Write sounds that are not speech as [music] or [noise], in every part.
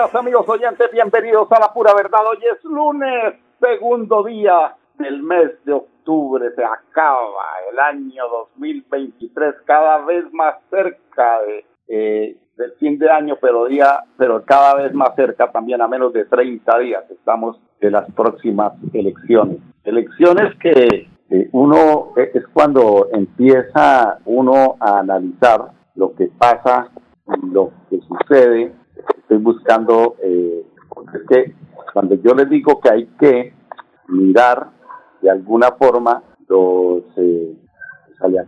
Amigos oyentes, bienvenidos a la pura verdad. Hoy es lunes, segundo día del mes de octubre. Se acaba el año 2023, cada vez más cerca de, eh, del fin de año, pero día, pero cada vez más cerca también a menos de 30 días estamos de las próximas elecciones. Elecciones que uno eh, es cuando empieza uno a analizar lo que pasa, lo que sucede estoy buscando, eh, es que cuando yo les digo que hay que mirar de alguna forma los, eh, sale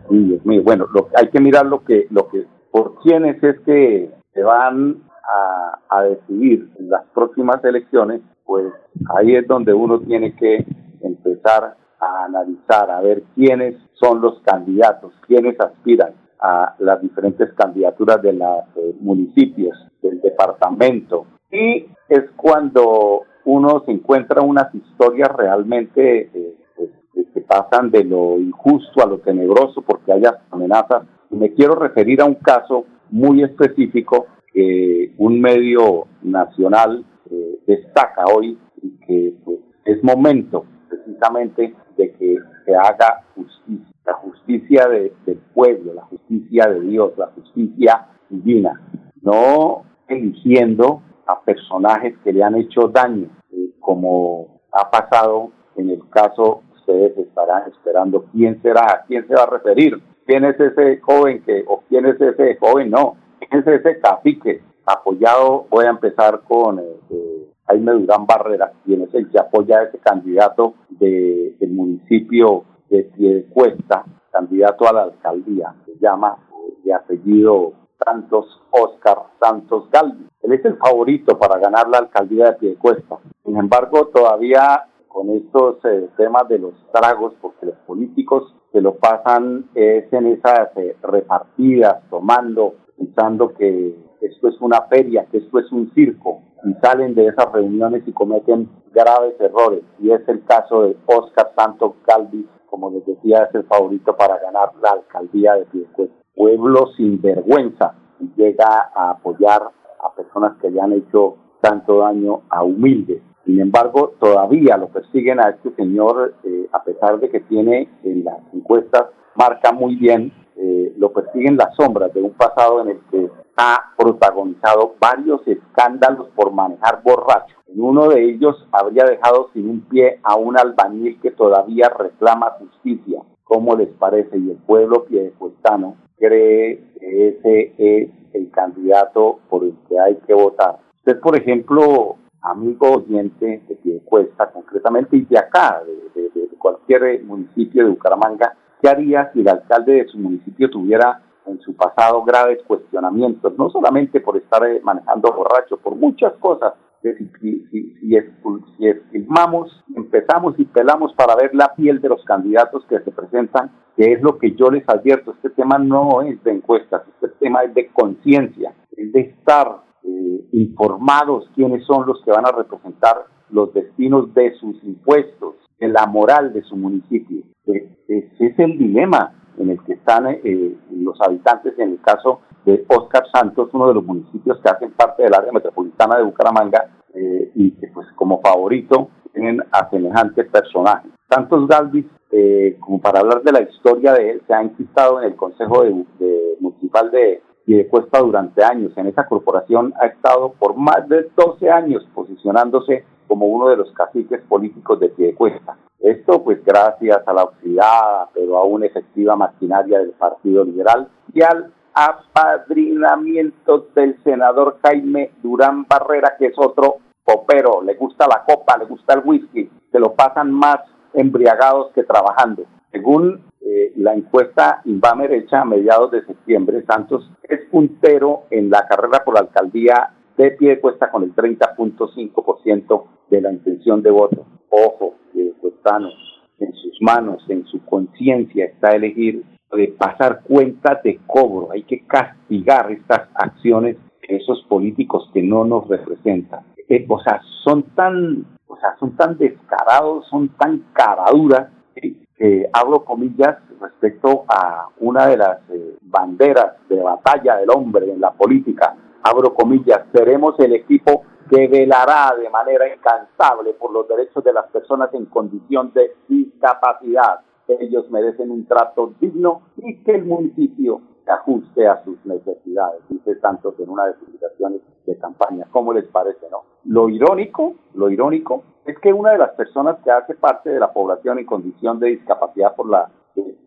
bueno, lo, hay que mirar lo que, lo que, por quiénes es que se van a, a decidir en las próximas elecciones, pues ahí es donde uno tiene que empezar a analizar, a ver quiénes son los candidatos, quiénes aspiran a las diferentes candidaturas de los eh, municipios, del departamento. Y es cuando uno se encuentra unas historias realmente eh, pues, que pasan de lo injusto a lo tenebroso porque hay amenazas. Y me quiero referir a un caso muy específico que un medio nacional eh, destaca hoy y que pues, es momento precisamente de que se haga justicia la justicia de, del pueblo, la justicia de Dios, la justicia divina, no eligiendo a personajes que le han hecho daño, eh, como ha pasado en el caso, ustedes estarán esperando quién será, a quién se va a referir, quién es ese joven que, o quién es ese joven, no, quién es ese cacique apoyado, voy a empezar con eh, eh, Jaime Durán Barrera, quien es el que apoya a ese candidato de, del municipio de cuesta candidato a la alcaldía, se llama de apellido Santos Oscar Santos Galvi. Él es el favorito para ganar la alcaldía de Piedecuesta. Sin embargo, todavía con estos eh, temas de los tragos, porque los políticos se lo pasan es en esas eh, repartidas, tomando, pensando que esto es una feria, que esto es un circo, y salen de esas reuniones y cometen graves errores. Y es el caso de Oscar Santos Galvi, como les decía, es el favorito para ganar la alcaldía de Piedecuesta. Pueblo sin vergüenza llega a apoyar a personas que le han hecho tanto daño a humildes. Sin embargo, todavía lo persiguen a este señor, eh, a pesar de que tiene en las encuestas, marca muy bien, eh, lo persiguen las sombras de un pasado en el que ha protagonizado varios escándalos por manejar borracho. En uno de ellos habría dejado sin un pie a un albañil que todavía reclama justicia. ¿Cómo les parece? Y el pueblo piedecuestano cree que ese es el candidato por el que hay que votar. Usted, por ejemplo, amigo oyente de Piedecuesta, concretamente, y de acá, de, de cualquier municipio de Bucaramanga, ¿qué haría si el alcalde de su municipio tuviera en su pasado graves cuestionamientos, no solamente por estar eh, manejando borracho, por muchas cosas. Si, si, si, empezamos y pelamos para ver la piel de los candidatos que se presentan, que es lo que yo les advierto, este tema no es de encuestas, este tema es de conciencia, es de estar eh, informados quiénes son los que van a representar los destinos de sus impuestos, de la moral de su municipio. Ese es el dilema en el que están eh, los habitantes, en el caso de Oscar Santos, uno de los municipios que hacen parte del área metropolitana de Bucaramanga eh, y que pues como favorito tienen a semejante personaje. Santos Galvis, eh, como para hablar de la historia de él, se ha enquistado en el Consejo de, Municipal de Cuesta durante años. En esa corporación ha estado por más de 12 años posicionándose como uno de los caciques políticos de Piedecuesta. Esto pues gracias a la oxidada pero aún efectiva maquinaria del Partido Liberal y al apadrinamiento del senador Jaime Durán Barrera, que es otro popero, le gusta la copa, le gusta el whisky, se lo pasan más embriagados que trabajando. Según eh, la encuesta Invamer hecha a mediados de septiembre, Santos es puntero en la carrera por la alcaldía de pie cuesta con el 30.5% de la intención de voto. Ojo, cuestanos, en sus manos, en su conciencia está elegir de pasar cuentas de cobro. Hay que castigar estas acciones de esos políticos que no nos representan. Eh, o sea, son tan, o sea, son tan descarados, son tan caraduras que hablo comillas respecto a una de las eh, banderas de batalla del hombre en la política. Abro comillas, seremos el equipo que velará de manera incansable por los derechos de las personas en condición de discapacidad. Ellos merecen un trato digno y que el municipio se ajuste a sus necesidades, dice Santos en una de sus de campaña. ¿Cómo les parece, no? Lo irónico, lo irónico es que una de las personas que hace parte de la población en condición de discapacidad por la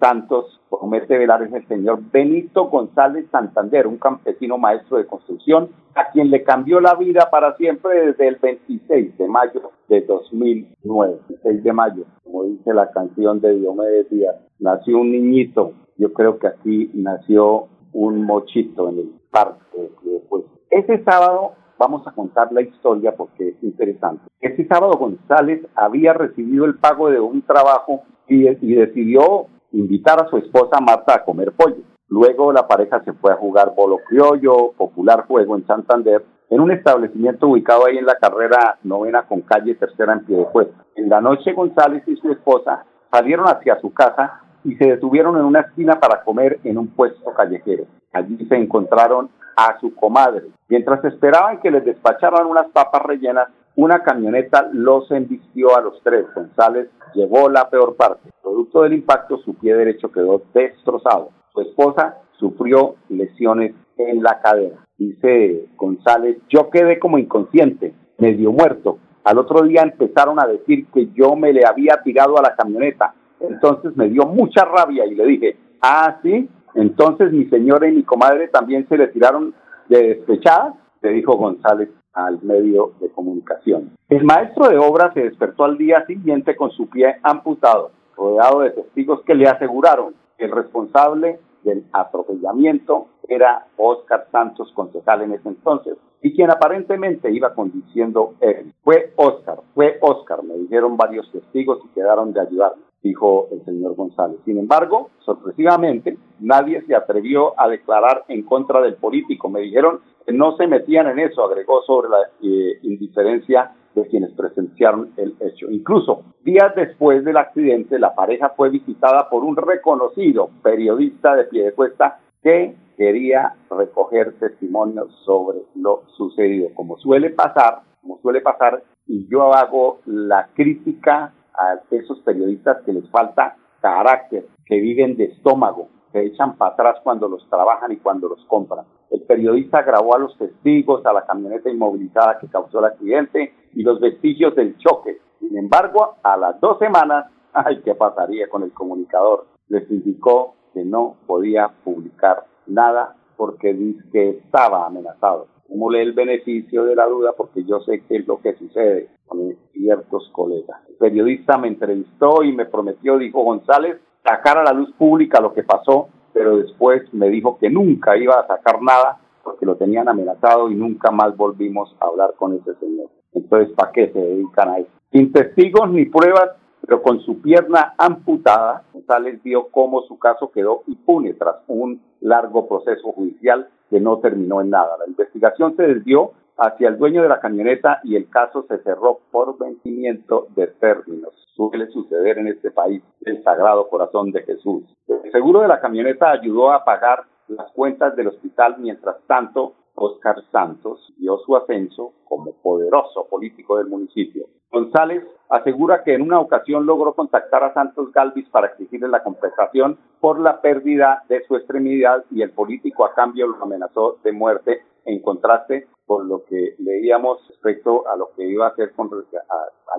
Santos promete velar es el señor Benito González Santander, un campesino maestro de construcción, a quien le cambió la vida para siempre desde el 26 de mayo de 2009. El 6 de mayo, como dice la canción de Diomedes Díaz, nació un niñito. Yo creo que aquí nació un mochito en el parque. Pues ese sábado vamos a contar la historia porque es interesante. Ese sábado González había recibido el pago de un trabajo y, y decidió invitar a su esposa Marta a comer pollo. Luego la pareja se fue a jugar bolo criollo, popular juego en Santander, en un establecimiento ubicado ahí en la carrera novena con calle tercera en pie de cuesta. En la noche González y su esposa salieron hacia su casa y se detuvieron en una esquina para comer en un puesto callejero. Allí se encontraron a su comadre. Mientras esperaban que les despacharan unas papas rellenas, una camioneta los embistió a los tres. González llevó la peor parte. Producto del impacto, su pie derecho quedó destrozado. Su esposa sufrió lesiones en la cadera. Dice González, yo quedé como inconsciente, medio muerto. Al otro día empezaron a decir que yo me le había tirado a la camioneta. Entonces me dio mucha rabia y le dije, ah, sí, entonces mi señora y mi comadre también se le tiraron de despechadas, le dijo González al medio de comunicación. El maestro de obra se despertó al día siguiente con su pie amputado, rodeado de testigos que le aseguraron que el responsable del atropellamiento era Oscar Santos, concejal en ese entonces, y quien aparentemente iba conduciendo él. Fue Oscar, fue Oscar, me dijeron varios testigos y quedaron de ayudarme, dijo el señor González. Sin embargo, sorpresivamente, nadie se atrevió a declarar en contra del político. Me dijeron que no se metían en eso, agregó sobre la eh, indiferencia de quienes presenciaron el hecho. Incluso días después del accidente, la pareja fue visitada por un reconocido periodista de pie de cuesta que quería recoger testimonios sobre lo sucedido. Como suele pasar, como suele pasar, y yo hago la crítica a esos periodistas que les falta carácter, que viven de estómago, que echan para atrás cuando los trabajan y cuando los compran. El periodista grabó a los testigos, a la camioneta inmovilizada que causó el accidente y los vestigios del choque. Sin embargo, a las dos semanas, [laughs] ay, ¿qué pasaría con el comunicador? Les indicó que no podía publicar nada porque dice que estaba amenazado. lee el beneficio de la duda porque yo sé qué es lo que sucede con ciertos colegas. El periodista me entrevistó y me prometió, dijo González, sacar a la luz pública lo que pasó, pero después me dijo que nunca iba a sacar nada porque lo tenían amenazado y nunca más volvimos a hablar con ese señor. Entonces, ¿para qué se dedican a eso? Sin testigos ni pruebas, pero con su pierna amputada, González vio cómo su caso quedó impune tras un largo proceso judicial que no terminó en nada. La investigación se desvió hacia el dueño de la camioneta y el caso se cerró por vencimiento de términos. Suele suceder en este país el Sagrado Corazón de Jesús. El seguro de la camioneta ayudó a pagar las cuentas del hospital. Mientras tanto, Oscar Santos dio su ascenso como poderoso político del municipio. González asegura que en una ocasión logró contactar a Santos Galvis para exigirle la compensación por la pérdida de su extremidad y el político a cambio lo amenazó de muerte en contraste con lo que leíamos respecto a lo que iba a hacer con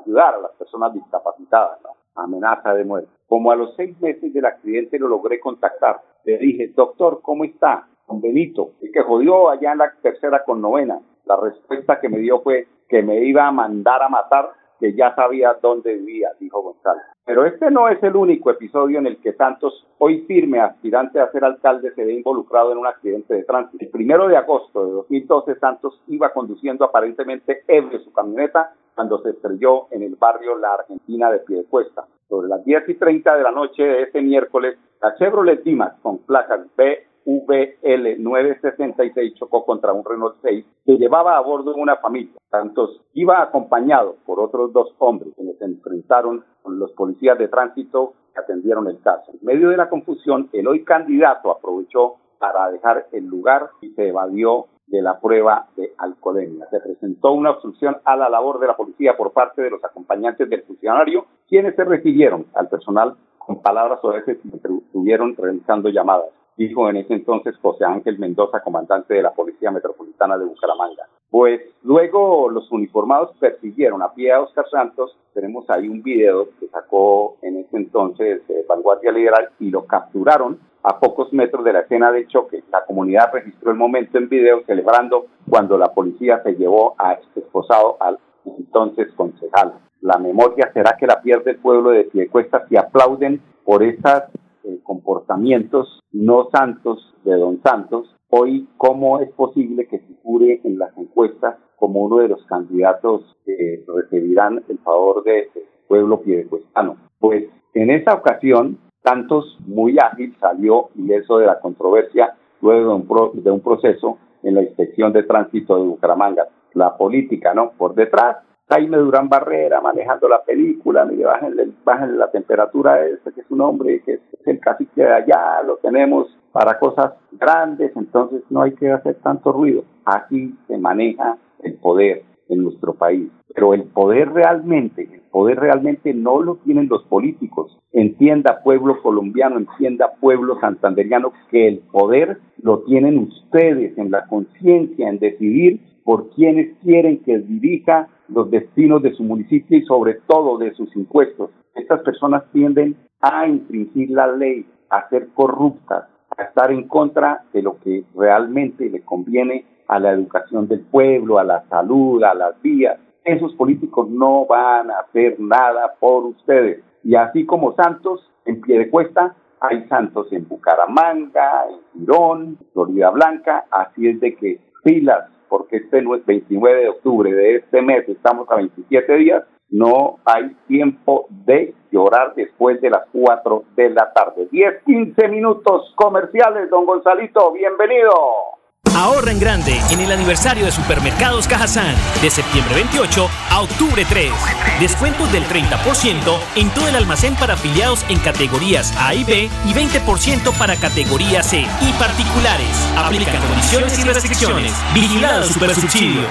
ayudar a las personas discapacitadas, ¿no? amenaza de muerte. Como a los seis meses del accidente lo logré contactar, le dije, doctor, ¿cómo está? Con Benito, el que jodió allá en la tercera con novena. La respuesta que me dio fue que me iba a mandar a matar que ya sabía dónde vivía, dijo González. Pero este no es el único episodio en el que Santos, hoy firme aspirante a ser alcalde, se ve involucrado en un accidente de tránsito. El primero de agosto de 2012, Santos iba conduciendo aparentemente ebrio su camioneta cuando se estrelló en el barrio La Argentina de Piedecuesta. Sobre las 10 y 30 de la noche de ese miércoles, la Chevrolet Dimas con placas B VL 966 chocó contra un Renault 6 que llevaba a bordo una familia. Santos iba acompañado por otros dos hombres que se enfrentaron con los policías de tránsito que atendieron el caso. En medio de la confusión, el hoy candidato aprovechó para dejar el lugar y se evadió de la prueba de alcoholemia. Se presentó una obstrucción a la labor de la policía por parte de los acompañantes del funcionario, quienes se refirieron al personal con palabras veces y estuvieron realizando llamadas dijo en ese entonces José Ángel Mendoza, comandante de la Policía Metropolitana de Bucaramanga. Pues luego los uniformados persiguieron a pie a Oscar Santos. Tenemos ahí un video que sacó en ese entonces eh, Vanguardia Liberal y lo capturaron a pocos metros de la escena de choque. La comunidad registró el momento en video celebrando cuando la policía se llevó a este esposado al entonces concejal. La memoria será que la pierde el pueblo de Piedecuesta si aplauden por estas eh, comportamientos no santos de don Santos, hoy cómo es posible que figure en las encuestas como uno de los candidatos que recibirán el favor del pueblo piedecuestano. Pues en esa ocasión, Santos muy ágil salió ileso de la controversia luego de un, de un proceso en la inspección de tránsito de Bucaramanga. La política, ¿no? Por detrás Jaime Durán Barrera manejando la película, mire, bájenle, bájenle la temperatura a ese, que es un hombre que es el cacique de allá, lo tenemos para cosas grandes, entonces no hay que hacer tanto ruido. Así se maneja el poder en nuestro país. Pero el poder realmente, el poder realmente no lo tienen los políticos. Entienda pueblo colombiano, entienda pueblo santanderiano, que el poder lo tienen ustedes en la conciencia, en decidir por quienes quieren que dirija los destinos de su municipio y sobre todo de sus impuestos. Estas personas tienden a infringir la ley, a ser corruptas, a estar en contra de lo que realmente le conviene a la educación del pueblo, a la salud, a las vías. Esos políticos no van a hacer nada por ustedes. Y así como Santos en pie de cuesta, hay Santos en Bucaramanga, en Girón, Florida Blanca, así es de que filas porque este no es 29 de octubre de este mes, estamos a 27 días, no hay tiempo de llorar después de las 4 de la tarde. 10, 15 minutos comerciales, don Gonzalito, bienvenido. Ahorra en grande en el aniversario de Supermercados Cajazán de septiembre 28 a octubre 3. Descuentos del 30% en todo el almacén para afiliados en categorías A y B y 20% para categoría C y particulares. Aplican condiciones y restricciones. Vigilado Supersubsidio.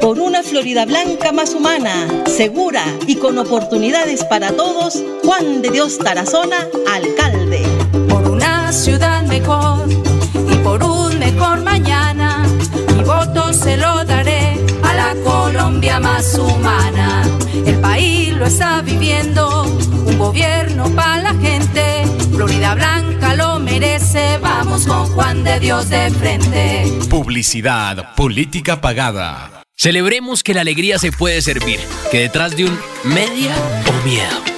Por una Florida Blanca más humana, segura y con oportunidades para todos, Juan de Dios Tarazona, alcalde. Por una ciudad mejor mejor mañana. Mi voto se lo daré a la Colombia más humana. El país lo está viviendo, un gobierno para la gente. Florida Blanca lo merece, vamos con Juan de Dios de frente. Publicidad, política pagada. Celebremos que la alegría se puede servir, que detrás de un media o miedo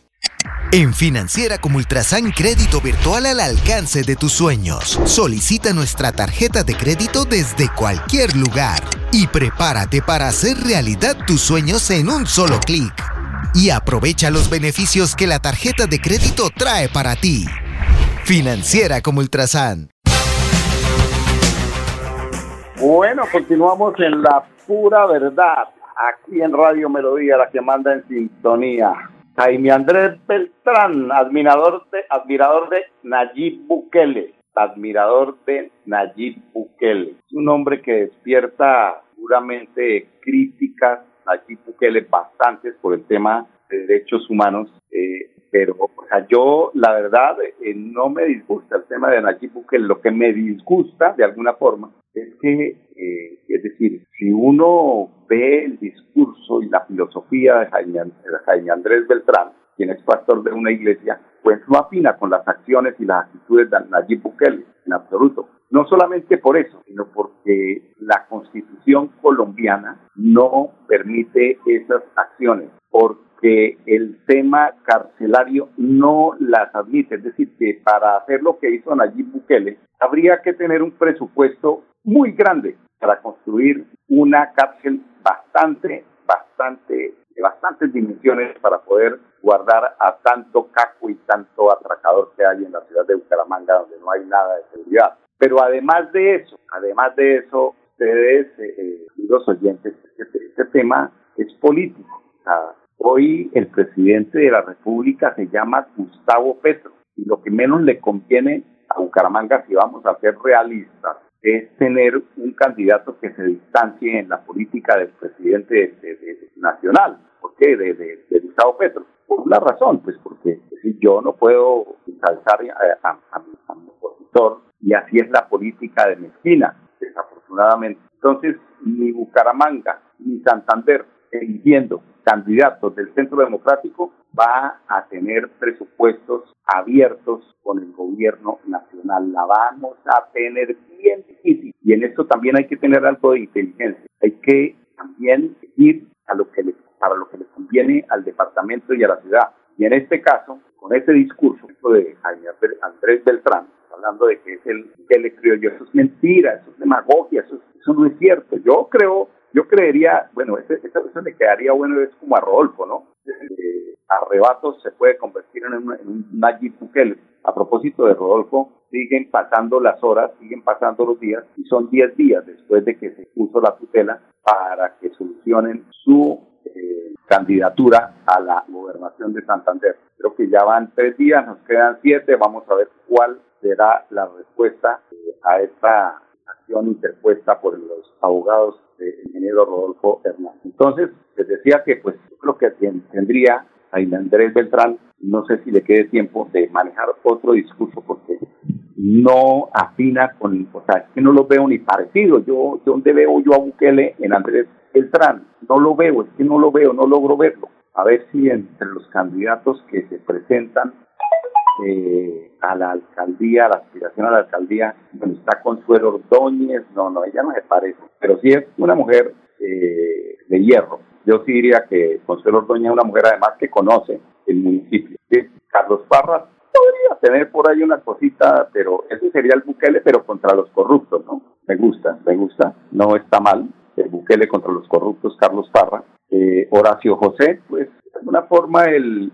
En Financiera como Ultrasan Crédito Virtual al alcance de tus sueños. Solicita nuestra tarjeta de crédito desde cualquier lugar y prepárate para hacer realidad tus sueños en un solo clic. Y aprovecha los beneficios que la tarjeta de crédito trae para ti. Financiera como Ultrasan. Bueno, continuamos en la pura verdad, aquí en Radio Melodía, la que manda en sintonía. Jaime Andrés Beltrán, admirador de, admirador de Nayib Bukele, admirador de Nayib Bukele. Es un hombre que despierta seguramente críticas, Nayib Bukele, bastantes por el tema de derechos humanos, eh, pero o sea, yo la verdad eh, no me disgusta el tema de Nayib Bukele, lo que me disgusta de alguna forma es que, eh, es decir, si uno ve el discurso y la filosofía de Jaime, Andrés Beltrán, quien es pastor de una iglesia, pues no afina con las acciones y las actitudes de Nayib Bukele, en absoluto. No solamente por eso, sino porque la constitución colombiana no permite esas acciones, porque el tema carcelario no las admite. Es decir, que para hacer lo que hizo Nayib Bukele, habría que tener un presupuesto muy grande para construir una cárcel bastante, bastante, de bastantes dimensiones para poder guardar a tanto caco y tanto atracador que hay en la ciudad de Bucaramanga, donde no hay nada de seguridad. Pero además de eso, además de eso, ustedes, eh, los oyentes, este, este, tema es político. hoy el presidente de la República se llama Gustavo Petro y lo que menos le conviene a Bucaramanga, si vamos a ser realistas, es tener un candidato que se distancie en la política del presidente nacional. ¿Por qué? De, de, Gustavo Petro. Por una razón, pues porque si yo no puedo ensalzar a, mi, opositor y así es la política de mezquina, desafortunadamente. Entonces, ni Bucaramanga ni Santander eligiendo candidatos del Centro Democrático va a tener presupuestos abiertos con el gobierno nacional. La vamos a tener bien difícil. Y en esto también hay que tener algo de inteligencia. Hay que también ir a lo que le, para lo que le conviene al departamento y a la ciudad. Y en este caso, con ese discurso de Jaime Andrés Beltrán, hablando de que es el que le yo, eso es mentira, eso es demagogia, eso, eso no es cierto. Yo creo yo creería, bueno, eso, eso le quedaría bueno, es como a Rodolfo, ¿no? Eh, arrebatos se puede convertir en un, en un. A propósito de Rodolfo, siguen pasando las horas, siguen pasando los días, y son 10 días después de que se puso la tutela para que solucionen su eh, candidatura a la gobernación de Santander. Creo que ya van tres días, nos quedan siete, vamos a ver cuál será la respuesta eh, a esta acción interpuesta por los abogados ingeniero Rodolfo Hernández. Entonces, les decía que pues yo creo que tendría a Andrés Beltrán, no sé si le quede tiempo de manejar otro discurso porque no afina con, o sea, que no lo veo ni parecido. Yo, ¿dónde veo yo a Bukele en Andrés Beltrán? No lo veo, es que no lo veo, no logro verlo. A ver si entre los candidatos que se presentan eh, a la alcaldía, a la aspiración a la alcaldía, bueno, está Consuelo Ordóñez, no, no, ella no se parece, pero sí es una mujer eh, de hierro. Yo sí diría que Consuelo Ordóñez es una mujer además que conoce el municipio. Carlos Parras podría tener por ahí una cosita, pero ese sería el Bukele, pero contra los corruptos, ¿no? Me gusta, me gusta, no está mal. El Bukele contra los corruptos, Carlos Parra. Eh, Horacio José, pues de alguna forma el,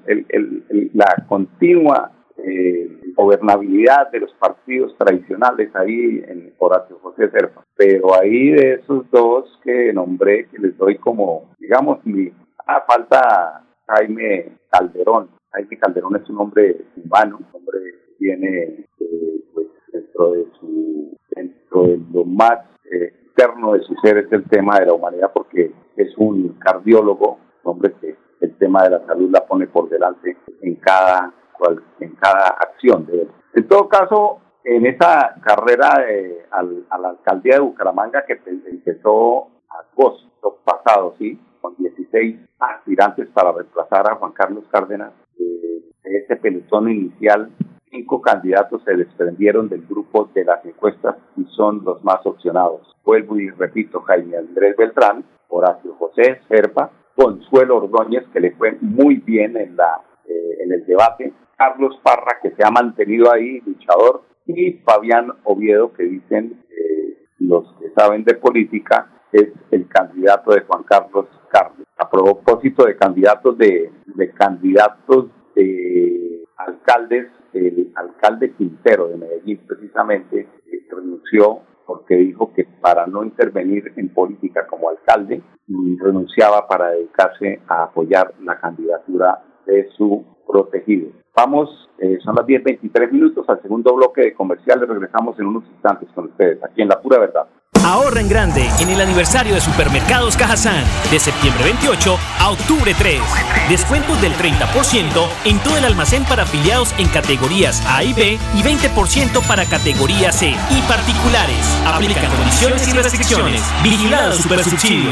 la continua eh, gobernabilidad de los partidos tradicionales ahí en Horacio José Serpa. Pero ahí de esos dos que nombré, que les doy como, digamos, mi, ah, falta Jaime Calderón. Jaime Calderón es un hombre humano, un hombre que tiene eh, pues, dentro de su, dentro de lo más eh, externo de su ser es el tema de la humanidad porque es un cardiólogo, un hombre que el tema de la salud la pone por delante en cada en cada acción de él. En todo caso, en esa carrera a la alcaldía de Bucaramanga que empezó agosto pasado, sí, con 16 aspirantes para reemplazar a Juan Carlos Cárdenas, eh, ese pelotón inicial, cinco candidatos se desprendieron del grupo de las encuestas y son los más opcionados. Vuelvo y repito, Jaime Andrés Beltrán, Horacio José Serpa, Consuelo Ordóñez, que le fue muy bien en la eh, en el debate, Carlos Parra, que se ha mantenido ahí, luchador, y Fabián Oviedo, que dicen eh, los que saben de política, es el candidato de Juan Carlos Carlos. A propósito de candidatos de, de candidatos de alcaldes, el alcalde Quintero de Medellín precisamente eh, renunció porque dijo que para no intervenir en política como alcalde, mm, renunciaba para dedicarse a apoyar la candidatura de su protegido. Vamos, eh, son las 10.23 minutos al segundo bloque de comerciales. Regresamos en unos instantes con ustedes, aquí en La Pura Verdad. Ahorra en grande en el aniversario de Supermercados Cajazán de septiembre 28 a octubre 3. Descuentos del 30% en todo el almacén para afiliados en categorías A y B y 20% para categoría C y particulares. Aplican condiciones y restricciones. Vigilado Supersubsidio.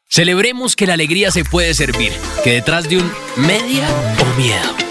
Celebremos que la alegría se puede servir, que detrás de un media o miedo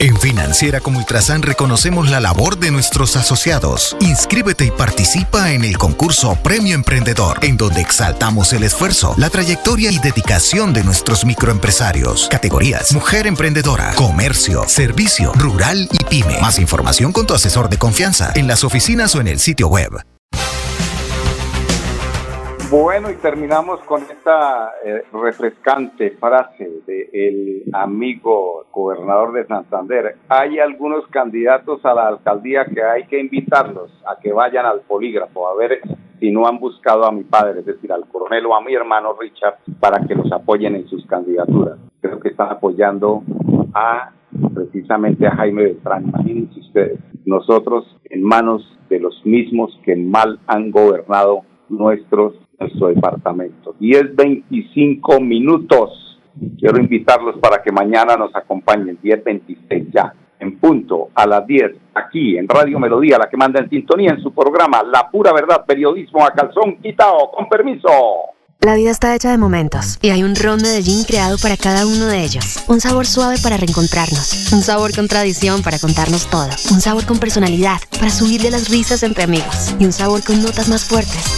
En Financiera como Ultrasan reconocemos la labor de nuestros asociados. Inscríbete y participa en el concurso Premio Emprendedor, en donde exaltamos el esfuerzo, la trayectoria y dedicación de nuestros microempresarios. Categorías: Mujer Emprendedora, Comercio, Servicio, Rural y Pyme. Más información con tu asesor de confianza en las oficinas o en el sitio web. Bueno, y terminamos con esta eh, refrescante frase del amigo gobernador de Santander. Hay algunos candidatos a la alcaldía que hay que invitarlos a que vayan al polígrafo a ver si no han buscado a mi padre, es decir, al coronel o a mi hermano Richard, para que los apoyen en sus candidaturas. Creo que están apoyando a precisamente a Jaime Beltrán. Imagínense ustedes, nosotros en manos de los mismos que mal han gobernado nuestros nuestro departamento. 10, 25 minutos. Quiero invitarlos para que mañana nos acompañen, 10, 26 ya, en punto, a las 10, aquí en Radio Melodía, la que manda en sintonía en su programa La Pura Verdad, Periodismo a Calzón Quitao. Con permiso. La vida está hecha de momentos y hay un ron Medellín creado para cada uno de ellos. Un sabor suave para reencontrarnos, un sabor con tradición para contarnos todo, un sabor con personalidad para subirle las risas entre amigos y un sabor con notas más fuertes